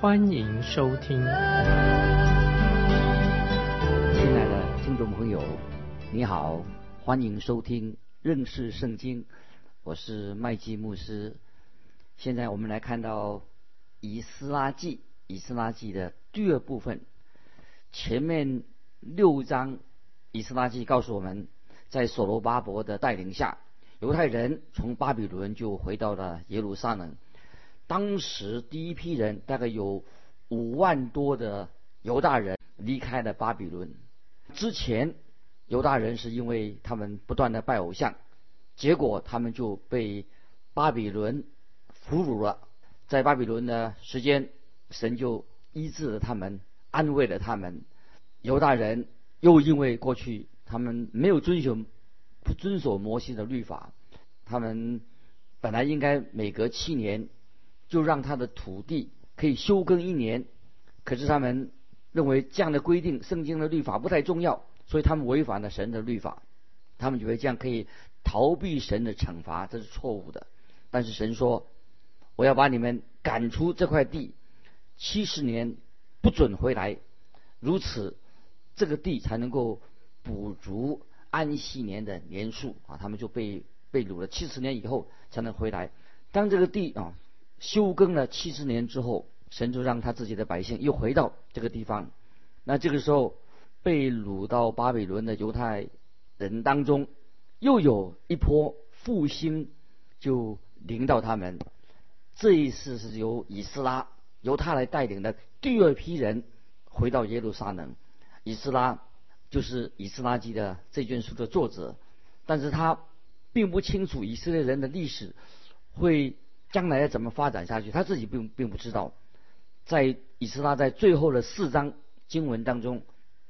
欢迎收听。亲爱的听众朋友，你好，欢迎收听认识圣经，我是麦基牧师。现在我们来看到以斯拉记，以斯拉记的第二部分。前面六章，以斯拉记告诉我们，在所罗巴伯的带领下，犹太人从巴比伦就回到了耶路撒冷。当时第一批人大概有五万多的犹大人离开了巴比伦。之前犹大人是因为他们不断的拜偶像，结果他们就被巴比伦。俘虏了，在巴比伦的时间，神就医治了他们，安慰了他们。犹大人又因为过去他们没有遵守不遵守摩西的律法，他们本来应该每隔七年就让他的土地可以休耕一年，可是他们认为这样的规定，圣经的律法不太重要，所以他们违反了神的律法。他们以为这样可以逃避神的惩罚，这是错误的。但是神说。我要把你们赶出这块地，七十年不准回来，如此这个地才能够补足安息年的年数啊！他们就被被掳了七十年以后才能回来。当这个地啊休耕了七十年之后，神就让他自己的百姓又回到这个地方。那这个时候被掳到巴比伦的犹太人当中，又有一波复兴就临到他们。这一次是由以斯拉由他来带领的第二批人回到耶路撒冷。以斯拉就是以斯拉记的这卷书的作者，但是他并不清楚以色列人的历史会将来要怎么发展下去，他自己并并不知道。在以斯拉在最后的四章经文当中，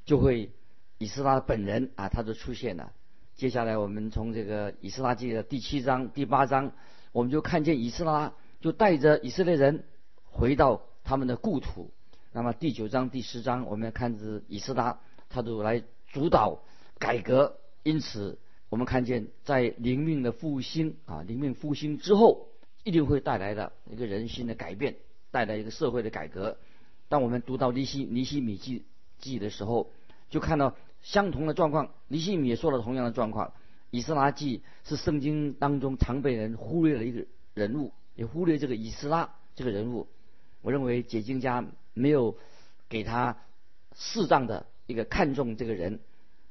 就会以斯拉本人啊，他就出现了。接下来我们从这个以斯拉记的第七章、第八章，我们就看见以斯拉。就带着以色列人回到他们的故土。那么第九章、第十章，我们看着以斯拉，他都来主导改革。因此，我们看见在灵命的复兴啊，灵命复兴之后，一定会带来的一个人心的改变，带来一个社会的改革。当我们读到尼西尼西米记记的时候，就看到相同的状况。尼西米也说了同样的状况。以斯拉记是圣经当中常被人忽略的一个人物。也忽略这个以斯拉这个人物，我认为解经家没有给他适当的一个看重这个人，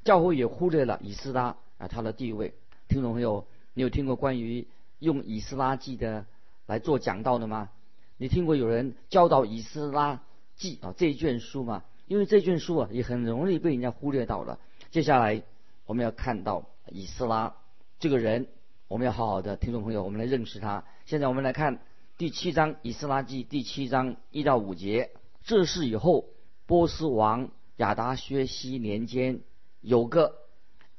教会也忽略了以斯拉啊他的地位。听众朋友，你有听过关于用以斯拉记的来做讲道的吗？你听过有人教导以斯拉记啊这一卷书吗？因为这卷书啊也很容易被人家忽略到了。接下来我们要看到以斯拉这个人。我们要好好的，听众朋友，我们来认识他。现在我们来看第七章《以斯拉记》第七章一到五节。这是以后，波斯王亚达薛西年间，有个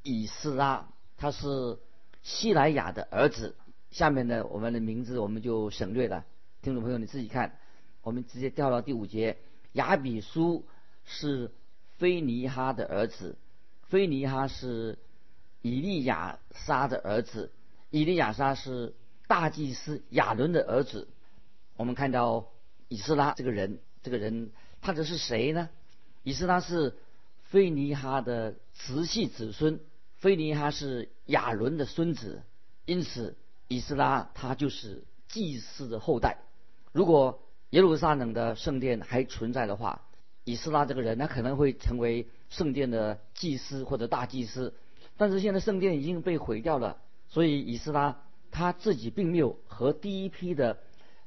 以斯拉，他是希莱亚的儿子。下面呢，我们的名字我们就省略了。听众朋友，你自己看。我们直接调到第五节。亚比苏是菲尼哈的儿子，菲尼哈是以利亚撒的儿子。以利亚撒是大祭司亚伦的儿子。我们看到以斯拉这个人，这个人他这是谁呢？以斯拉是菲尼哈的直系子孙，菲尼哈是亚伦的孙子，因此以斯拉他就是祭司的后代。如果耶路撒冷的圣殿还存在的话，以斯拉这个人他可能会成为圣殿的祭司或者大祭司。但是现在圣殿已经被毁掉了。所以以斯拉他自己并没有和第一批的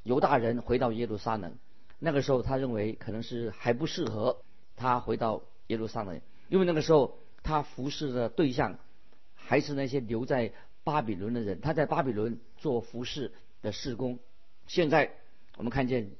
犹大人回到耶路撒冷。那个时候他认为可能是还不适合他回到耶路撒冷，因为那个时候他服侍的对象还是那些留在巴比伦的人，他在巴比伦做服侍的事工。现在我们看见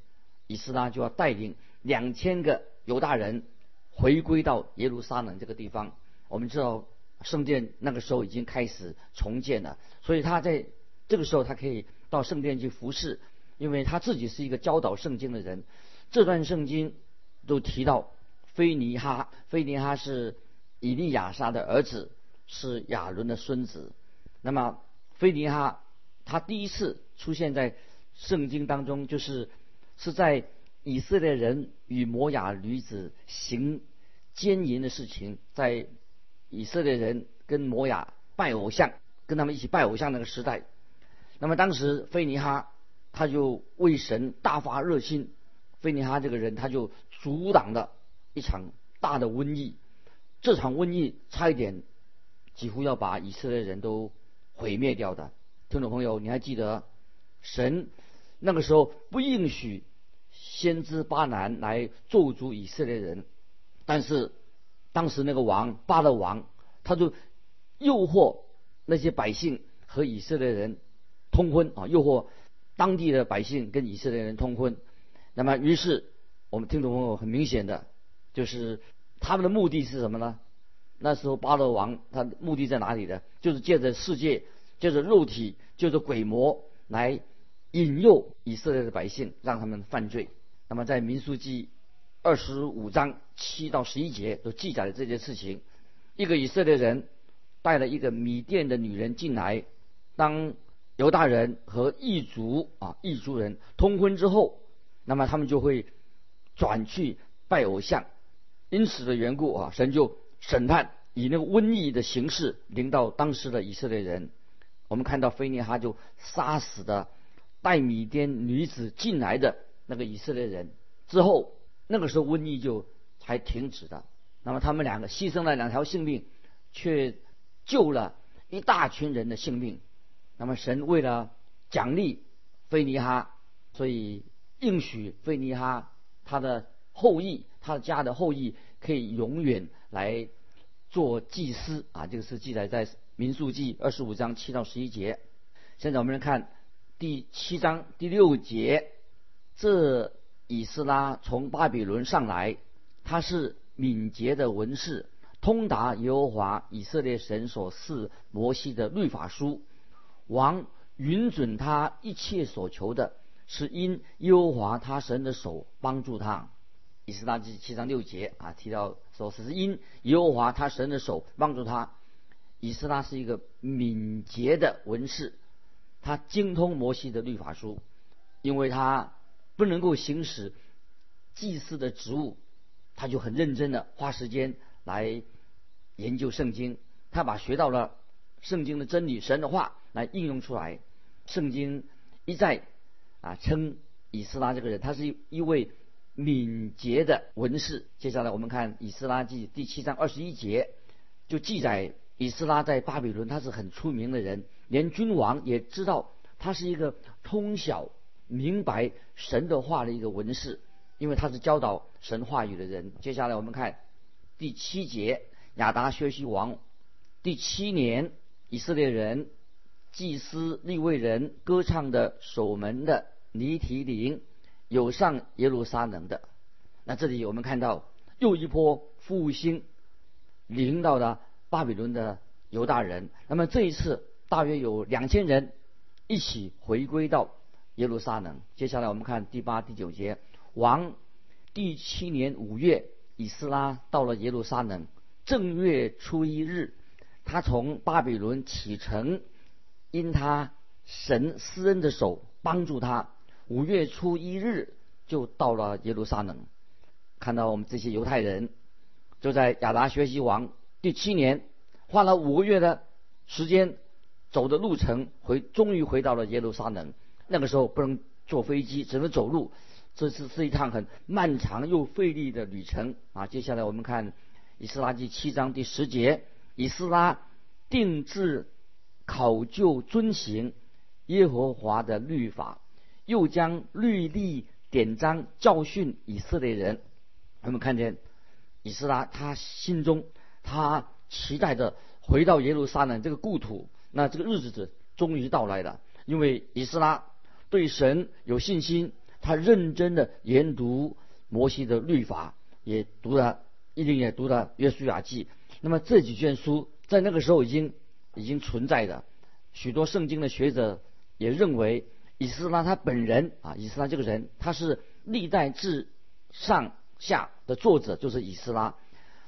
以斯拉就要带领两千个犹大人回归到耶路撒冷这个地方。我们知道圣殿那个时候已经开始重建了，所以他在这个时候他可以到圣殿去服侍，因为他自己是一个教导圣经的人。这段圣经都提到菲尼哈，菲尼哈是以利亚撒的儿子，是亚伦的孙子。那么菲尼哈他第一次出现在圣经当中，就是是在以色列人与摩雅女子行奸淫的事情，在以色列人跟摩雅拜偶像，跟他们一起拜偶像那个时代。那么当时菲尼哈他就为神大发热心。菲尼哈这个人，他就阻挡了一场大的瘟疫，这场瘟疫差一点几乎要把以色列人都毁灭掉的。听众朋友，你还记得神那个时候不允许先知巴南来咒诅以色列人，但是当时那个王巴勒王，他就诱惑那些百姓和以色列人通婚啊，诱惑当地的百姓跟以色列人通婚。那么，于是我们听众朋友很明显的，就是他们的目的是什么呢？那时候巴勒王他目的在哪里呢？就是借着世界，借着肉体，借着鬼魔来引诱以色列的百姓，让他们犯罪。那么在民书记二十五章七到十一节都记载了这件事情：一个以色列人带了一个米甸的女人进来，当犹大人和异族啊异族人通婚之后。那么他们就会转去拜偶像，因此的缘故啊，神就审判以那个瘟疫的形式临到当时的以色列人。我们看到菲尼哈就杀死的带米甸女子进来的那个以色列人之后，那个时候瘟疫就才停止的。那么他们两个牺牲了两条性命，却救了一大群人的性命。那么神为了奖励菲尼哈，所以。应许费尼哈他的后裔，他的家的后裔可以永远来做祭司啊！这个是记载在民数记二十五章七到十一节。现在我们来看第七章第六节：这以斯拉从巴比伦上来，他是敏捷的文士，通达耶和华以色列神所赐摩西的律法书，王允准他一切所求的。是因耶和华他神的手帮助他，以斯拉记七章六节啊提到说是因耶和华他神的手帮助他。以斯拉是一个敏捷的文士，他精通摩西的律法书，因为他不能够行使祭祀的职务，他就很认真的花时间来研究圣经，他把学到了圣经的真理神的话来应用出来，圣经一再。啊，称以斯拉这个人，他是一位敏捷的文士。接下来我们看《以斯拉记》第七章二十一节，就记载以斯拉在巴比伦他是很出名的人，连君王也知道他是一个通晓明白神的话的一个文士，因为他是教导神话语的人。接下来我们看第七节，亚达薛西王第七年，以色列人祭司立位人歌唱的守门的。尼提林有上耶路撒冷的，那这里我们看到又一波复兴领导的巴比伦的犹大人。那么这一次大约有两千人一起回归到耶路撒冷。接下来我们看第八、第九节，王第七年五月，以斯拉到了耶路撒冷，正月初一日，他从巴比伦启程，因他神施恩的手帮助他。五月初一日就到了耶路撒冷，看到我们这些犹太人就在亚达学习王第七年，花了五个月的时间走的路程回，终于回到了耶路撒冷。那个时候不能坐飞机，只能走路，这是是一趟很漫长又费力的旅程啊！接下来我们看以斯拉第七章第十节，以斯拉定制考究遵行耶和华的律法。又将律例典章教训以色列人。我们看见以斯拉，他心中他期待着回到耶路撒冷这个故土。那这个日子终于到来了，因为以斯拉对神有信心，他认真的研读摩西的律法，也读了，一定也读了《约书亚记》。那么这几卷书在那个时候已经已经存在的，许多圣经的学者也认为，以斯拉他本人啊，以斯拉这个人，他是历代至上下的作者，就是以斯拉。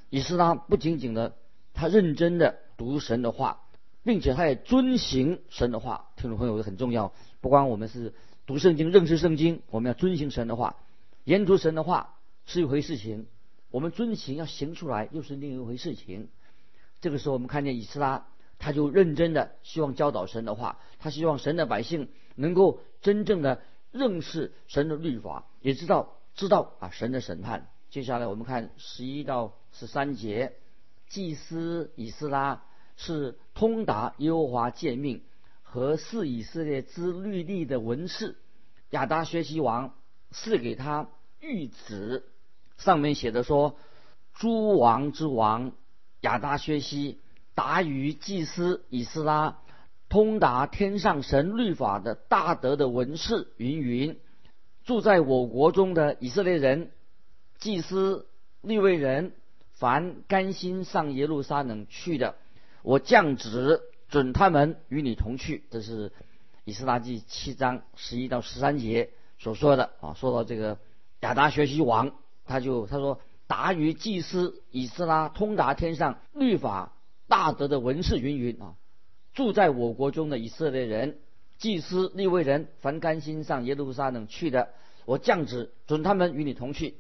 以斯拉不仅仅的他认真的读神的话，并且他也遵行神的话。听众朋友很重要，不光我们是读圣经、认识圣经，我们要遵行神的话。研读神的话是一回事情，我们遵行要行出来又是另一回事情。这个时候，我们看见以斯拉，他就认真的希望教导神的话，他希望神的百姓能够真正的认识神的律法，也知道知道啊神的审判。接下来我们看十一到十三节，祭司以斯拉是通达耶和华诫命和是以色列之律例的文士，亚达学习王赐给他。谕旨上面写的说：“诸王之王亚达薛西达于祭司以斯拉，通达天上神律法的大德的文士云云，住在我国中的以色列人、祭司、利未人，凡甘心上耶路撒冷去的，我降旨准他们与你同去。”这是以斯拉记七章十一到十三节所说的啊。说到这个。亚达学习王，他就他说：“达于祭司以斯拉，通达天上律法大德的文士云云啊，住在我国中的以色列人、祭司、利未人，凡甘心上耶路撒冷去的，我降旨准他们与你同去。”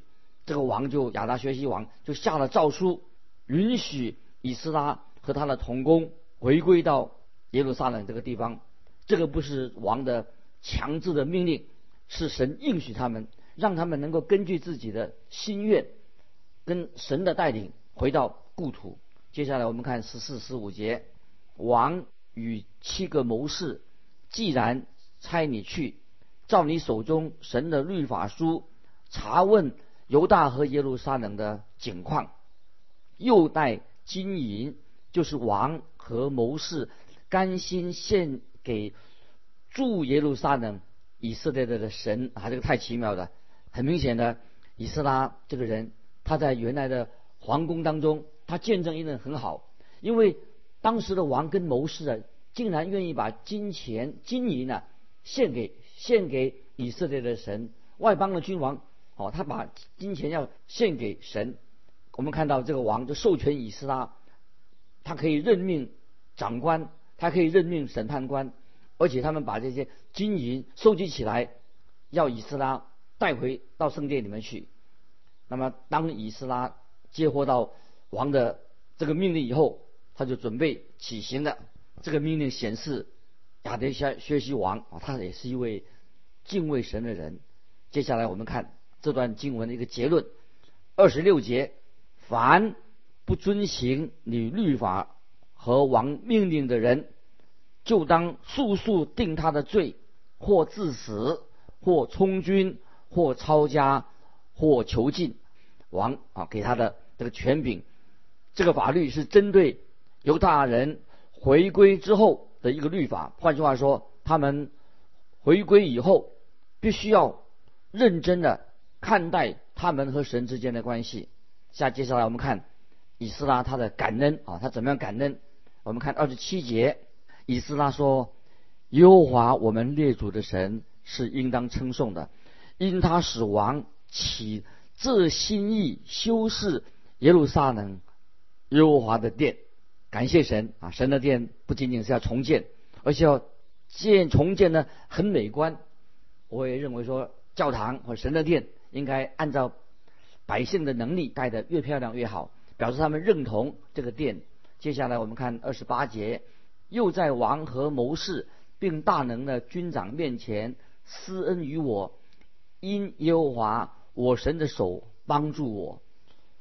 这个王就亚达学习王就下了诏书，允许以斯拉和他的同工回归到耶路撒冷这个地方。这个不是王的强制的命令，是神应许他们。让他们能够根据自己的心愿，跟神的带领回到故土。接下来我们看十四、十五节，王与七个谋士，既然差你去，照你手中神的律法书查问犹大和耶路撒冷的景况，又带金银，就是王和谋士甘心献给住耶路撒冷以色列的的神啊，这个太奇妙了。很明显的，以斯拉这个人，他在原来的皇宫当中，他见证一人很好，因为当时的王跟谋士啊，竟然愿意把金钱、金银呢献给献给以色列的神，外邦的君王，哦，他把金钱要献给神。我们看到这个王就授权以斯拉，他可以任命长官，他可以任命审判官，而且他们把这些金银收集起来，要以斯拉。带回到圣殿里面去。那么，当以斯拉接获到王的这个命令以后，他就准备起行了。这个命令显示，亚德夏学习王啊，他也是一位敬畏神的人。接下来我们看这段经文的一个结论：二十六节，凡不遵行你律法和王命令的人，就当速速定他的罪，或致死，或充军。或抄家，或囚禁，王啊给他的这个权柄，这个法律是针对犹大人回归之后的一个律法。换句话说，他们回归以后，必须要认真的看待他们和神之间的关系。下接下来我们看以斯拉他的感恩啊，他怎么样感恩？我们看二十七节，以斯拉说：“耶和华我们列祖的神是应当称颂的。”因他使王起这心意修饰耶路撒冷耶和华的殿，感谢神啊！神的殿不仅仅是要重建，而且要建重建呢很美观。我也认为说教堂或神的殿应该按照百姓的能力盖得越漂亮越好，表示他们认同这个殿。接下来我们看二十八节，又在王和谋士并大能的军长面前施恩于我。因耶和华我神的手帮助我，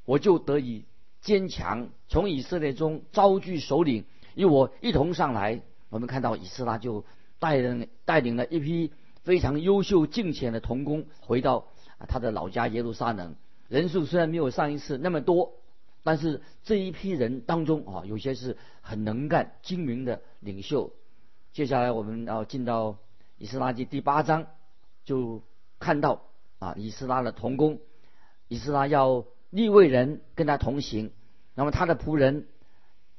我就得以坚强。从以色列中招聚首领，与我一同上来。我们看到以斯拉就带领带领了一批非常优秀敬虔的童工回到他的老家耶路撒冷。人数虽然没有上一次那么多，但是这一批人当中啊，有些是很能干精明的领袖。接下来我们要进到以斯拉记第八章，就。看到啊，以斯拉的童工，以斯拉要利未人跟他同行，那么他的仆人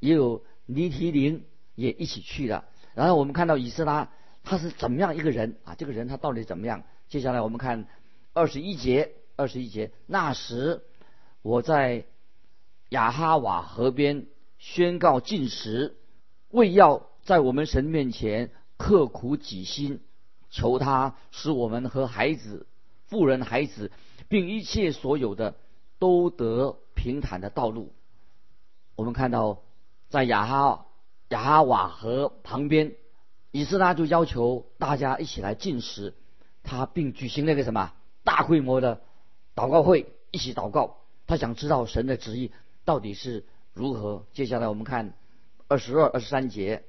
也有尼提林也一起去了。然后我们看到以斯拉他是怎么样一个人啊？这个人他到底怎么样？接下来我们看二十一节，二十一节，那时我在雅哈瓦河边宣告禁食，为要在我们神面前刻苦己心，求他使我们和孩子、富人孩子，并一切所有的都得平坦的道路。我们看到在雅哈雅哈瓦河旁边，以斯拉就要求大家一起来进食，他并举行那个什么大规模的祷告会，一起祷告。他想知道神的旨意到底是如何。接下来我们看二十二、二十三节，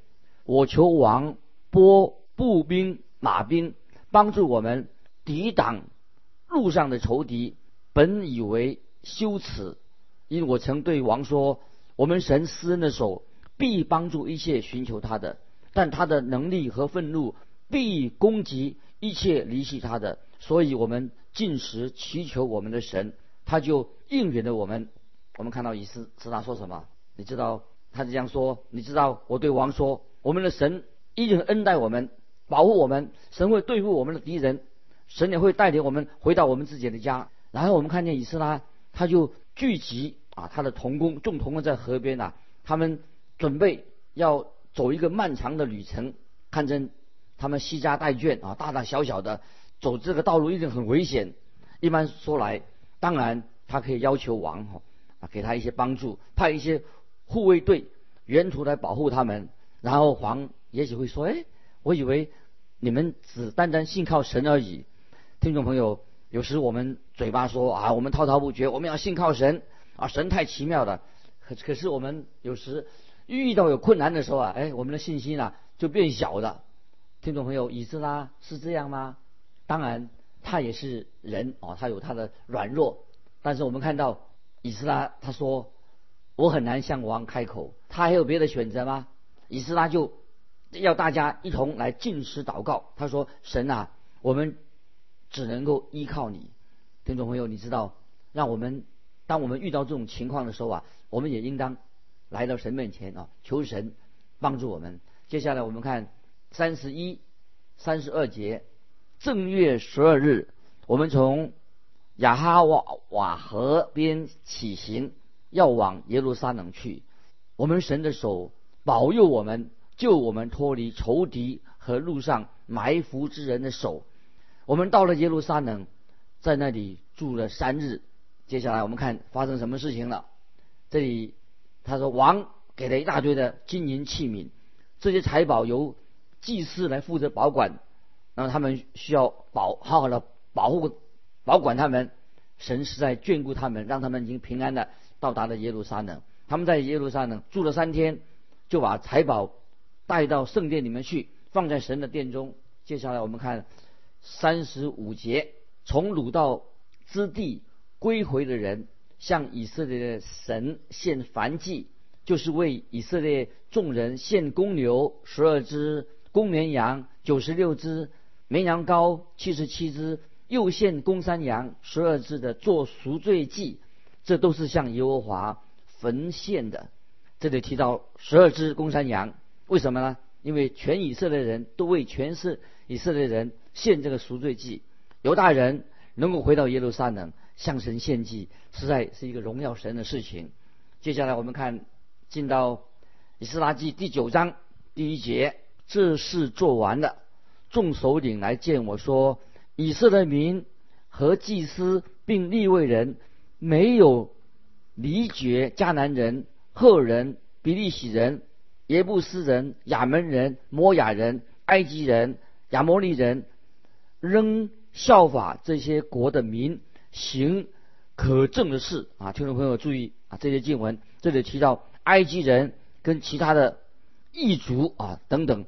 我求王拨步兵、马兵帮助我们抵挡路上的仇敌。本以为羞耻，因为我曾对王说，我们神施恩的手。必帮助一切寻求他的，但他的能力和愤怒必攻击一切离弃他的。所以，我们进食祈求我们的神，他就应允了我们。我们看到以斯斯拉说什么？你知道，他是这样说：你知道，我对王说，我们的神一定恩待我们，保护我们，神会对付我们的敌人，神也会带领我们回到我们自己的家。然后我们看见以斯拉，他就聚集啊，他的童工众童工在河边啊，他们。准备要走一个漫长的旅程，看见他们西家带眷啊，大大小小的走这个道路一定很危险。一般说来，当然他可以要求王哈啊给他一些帮助，派一些护卫队沿途来保护他们。然后王也许会说：“哎，我以为你们只单单信靠神而已。”听众朋友，有时我们嘴巴说啊，我们滔滔不绝，我们要信靠神啊，神太奇妙了。可可是我们有时。遇到有困难的时候啊，哎，我们的信心呢就变小了。听众朋友，以斯拉是这样吗？当然，他也是人哦，他有他的软弱。但是我们看到以斯拉他说：“我很难向王开口。”他还有别的选择吗？以斯拉就要大家一同来进食祷告。他说：“神啊，我们只能够依靠你。”听众朋友，你知道，让我们当我们遇到这种情况的时候啊，我们也应当。来到神面前啊，求神帮助我们。接下来我们看三十一、三十二节，正月十二日，我们从亚哈瓦瓦河边起行，要往耶路撒冷去。我们神的手保佑我们，救我们脱离仇敌和路上埋伏之人的手。我们到了耶路撒冷，在那里住了三日。接下来我们看发生什么事情了。这里。他说：“王给了一大堆的金银器皿，这些财宝由祭司来负责保管，然后他们需要保好好的保护、保管他们。神是在眷顾他们，让他们已经平安的到达了耶路撒冷。他们在耶路撒冷住了三天，就把财宝带到圣殿里面去，放在神的殿中。接下来我们看三十五节：从鲁道之地归回的人。”向以色列的神献燔祭，就是为以色列众人献公牛十二只，公绵羊九十六只，绵羊羔七十七只，又献公山羊十二只的做赎罪祭，这都是向耶和华焚献的。这里提到十二只公山羊，为什么呢？因为全以色列人都为全是以色列人献这个赎罪祭，犹大人能够回到耶路撒冷。向神献祭，实在是一个荣耀神的事情。接下来我们看进到以斯拉记第九章第一节，这事做完了，众首领来见我说：以色列民和祭司并立位人没有离绝迦南人、赫人、比利洗人、耶布斯人、亚门人、摩亚人、埃及人、亚摩利人，仍效法这些国的民。行可证的事啊，听众朋友注意啊，这些经文这里提到埃及人跟其他的异族啊等等，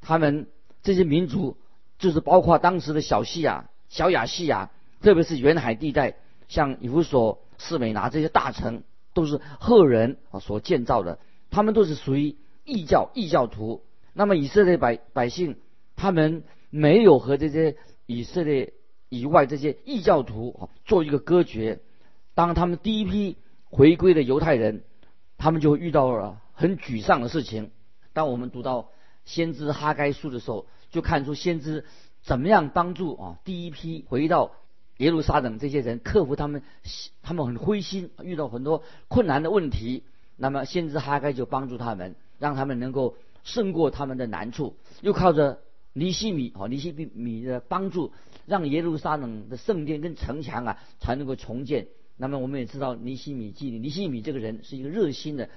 他们这些民族就是包括当时的小西亚、小亚细亚，特别是沿海地带，像以弗所、士美拿这些大城，都是赫人啊所建造的，他们都是属于异教、异教徒。那么以色列百百姓，他们没有和这些以色列。以外，这些异教徒，做一个割绝，当他们第一批回归的犹太人，他们就遇到了很沮丧的事情。当我们读到先知哈该书的时候，就看出先知怎么样帮助啊第一批回到耶路撒冷这些人克服他们他们很灰心，遇到很多困难的问题。那么先知哈该就帮助他们，让他们能够胜过他们的难处，又靠着尼西米啊尼西米米的帮助，让耶路撒冷的圣殿跟城墙啊才能够重建。那么我们也知道尼西米记尼西米这个人是一个热心的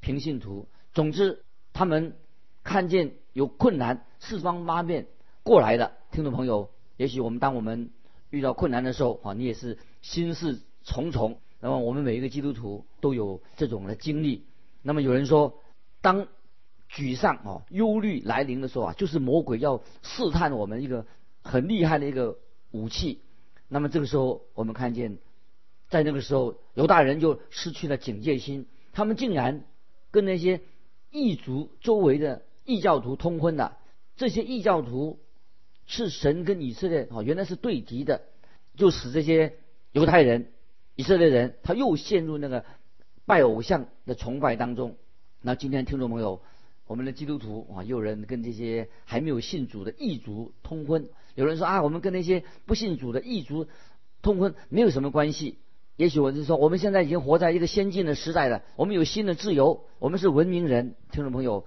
平信徒。总之。他们看见有困难，四方八面过来的听众朋友，也许我们当我们遇到困难的时候啊，你也是心事重重。那么我们每一个基督徒都有这种的经历。那么有人说，当沮丧哦、忧虑来临的时候啊，就是魔鬼要试探我们一个很厉害的一个武器。那么这个时候，我们看见，在那个时候，犹大人就失去了警戒心，他们竟然跟那些。异族周围的异教徒通婚了，这些异教徒是神跟以色列哦，原来是对敌的，就使这些犹太人、以色列人他又陷入那个拜偶像的崇拜当中。那今天听众朋友，我们的基督徒啊，有人跟这些还没有信主的异族通婚，有人说啊，我们跟那些不信主的异族通婚没有什么关系。也许我就说，我们现在已经活在一个先进的时代了，我们有新的自由，我们是文明人。听众朋友，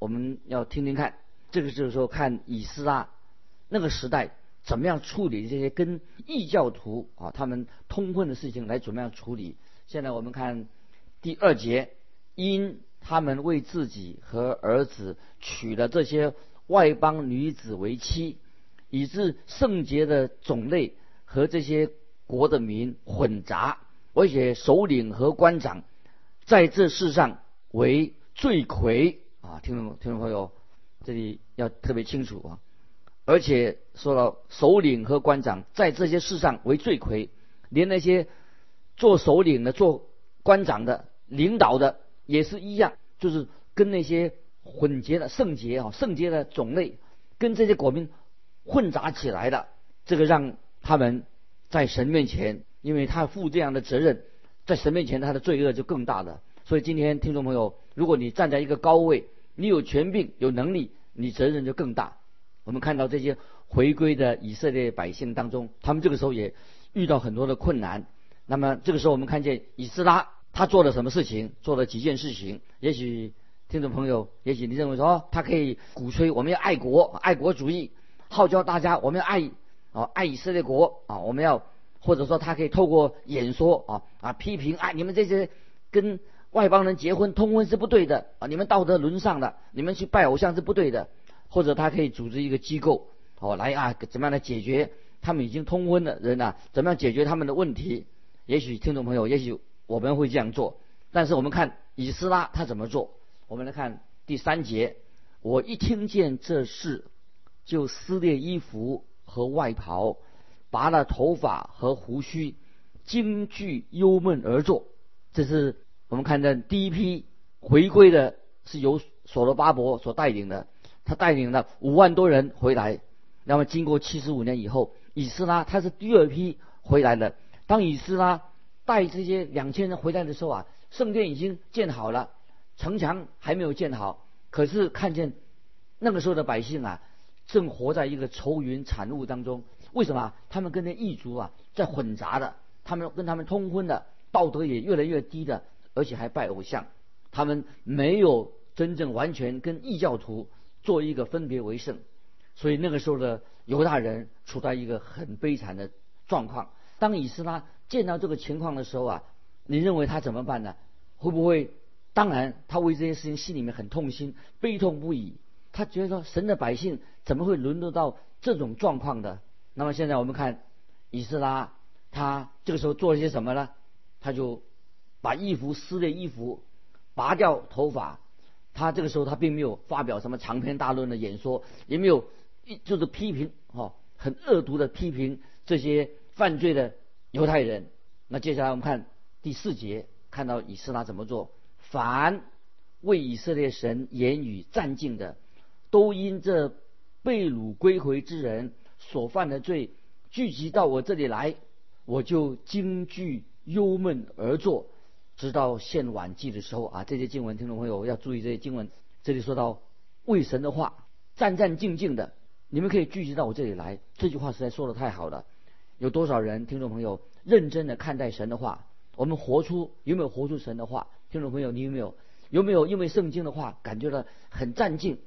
我们要听听看，这个就是说，看以斯拉那个时代怎么样处理这些跟异教徒啊他们通婚的事情，来怎么样处理。现在我们看第二节，因他们为自己和儿子娶了这些外邦女子为妻，以致圣洁的种类和这些。国的民混杂，而且首领和官长在这世上为罪魁啊！听众听众朋友，这里要特别清楚啊！而且说到首领和官长在这些事上为罪魁，连那些做首领的、做官长的、领导的也是一样，就是跟那些混结的圣洁啊、圣洁的种类，跟这些国民混杂起来的，这个让他们。在神面前，因为他负这样的责任，在神面前他的罪恶就更大了。所以今天听众朋友，如果你站在一个高位，你有权柄、有能力，你责任就更大。我们看到这些回归的以色列百姓当中，他们这个时候也遇到很多的困难。那么这个时候，我们看见以斯拉他做了什么事情？做了几件事情？也许听众朋友，也许你认为说他可以鼓吹我们要爱国、爱国主义，号召大家我们要爱。啊，爱以色列国啊！我们要或者说他可以透过演说啊啊批评啊，你们这些跟外邦人结婚通婚是不对的啊，你们道德沦丧的，你们去拜偶像是不对的。或者他可以组织一个机构哦来啊，怎么样来解决他们已经通婚的人啊？怎么样解决他们的问题？也许听众朋友，也许我们会这样做。但是我们看以斯拉他怎么做？我们来看第三节，我一听见这事，就撕裂衣服。和外袍，拔了头发和胡须，惊惧忧闷而坐。这是我们看的第一批回归的，是由所罗巴伯所带领的。他带领了五万多人回来。那么经过七十五年以后，以斯拉他是第二批回来的。当以斯拉带这些两千人回来的时候啊，圣殿已经建好了，城墙还没有建好。可是看见那个时候的百姓啊。正活在一个愁云惨雾当中，为什么？他们跟那异族啊在混杂的，他们跟他们通婚的，道德也越来越低的，而且还拜偶像，他们没有真正完全跟异教徒做一个分别为圣，所以那个时候的犹大人处在一个很悲惨的状况。当以斯拉见到这个情况的时候啊，你认为他怎么办呢？会不会？当然，他为这些事情心里面很痛心，悲痛不已。他觉得说，神的百姓怎么会沦落到这种状况的？那么现在我们看，以斯拉他这个时候做了些什么呢？他就把衣服撕裂衣服，拔掉头发。他这个时候他并没有发表什么长篇大论的演说，也没有一就是批评哈，很恶毒的批评这些犯罪的犹太人。那接下来我们看第四节，看到以斯拉怎么做？凡为以色列神言语战敬的。都因这被掳归回之人所犯的罪聚集到我这里来，我就惊惧忧闷而坐，直到献晚祭的时候啊。这些经文，听众朋友要注意这些经文。这里说到为神的话，战战兢兢的，你们可以聚集到我这里来。这句话实在说的太好了。有多少人，听众朋友认真的看待神的话？我们活出有没有活出神的话？听众朋友，你有没有有没有因为圣经的话感觉到很战尽？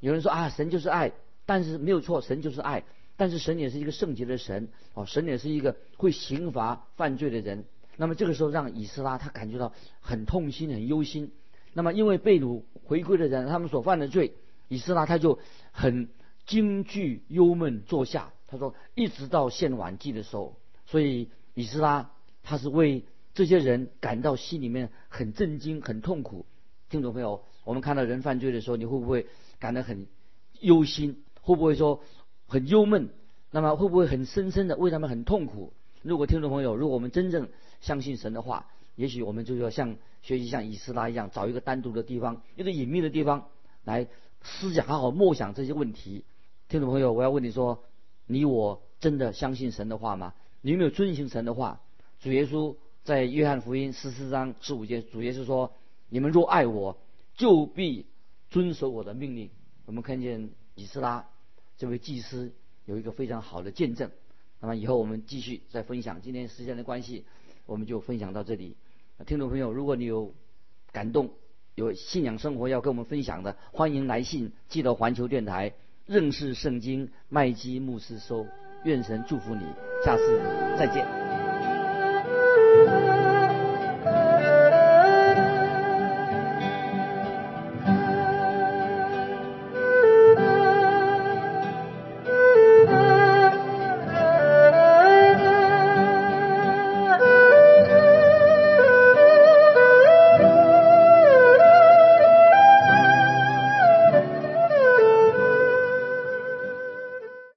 有人说啊，神就是爱，但是没有错，神就是爱，但是神也是一个圣洁的神哦，神也是一个会刑罚犯罪的人。那么这个时候让以斯拉他感觉到很痛心、很忧心。那么因为被掳回归的人他们所犯的罪，以斯拉他就很惊惧、忧闷坐下。他说，一直到献晚祭的时候，所以以斯拉他是为这些人感到心里面很震惊、很痛苦。听众朋友，我们看到人犯罪的时候，你会不会感到很忧心？会不会说很忧闷？那么会不会很深深的为他们很痛苦？如果听众朋友，如果我们真正相信神的话，也许我们就要像学习像以斯拉一样，找一个单独的地方，一个隐秘的地方来思想，好好默想这些问题。听众朋友，我要问你说。你我真的相信神的话吗？你有没有遵行神的话？主耶稣在约翰福音十四章十五节，主耶稣说：“你们若爱我，就必遵守我的命令。”我们看见以斯拉这位祭司有一个非常好的见证。那么以后我们继续再分享。今天时间的关系，我们就分享到这里。听众朋友，如果你有感动、有信仰生活要跟我们分享的，欢迎来信寄到环球电台。认识圣经，麦基牧师说：“愿神祝福你，下次再见。”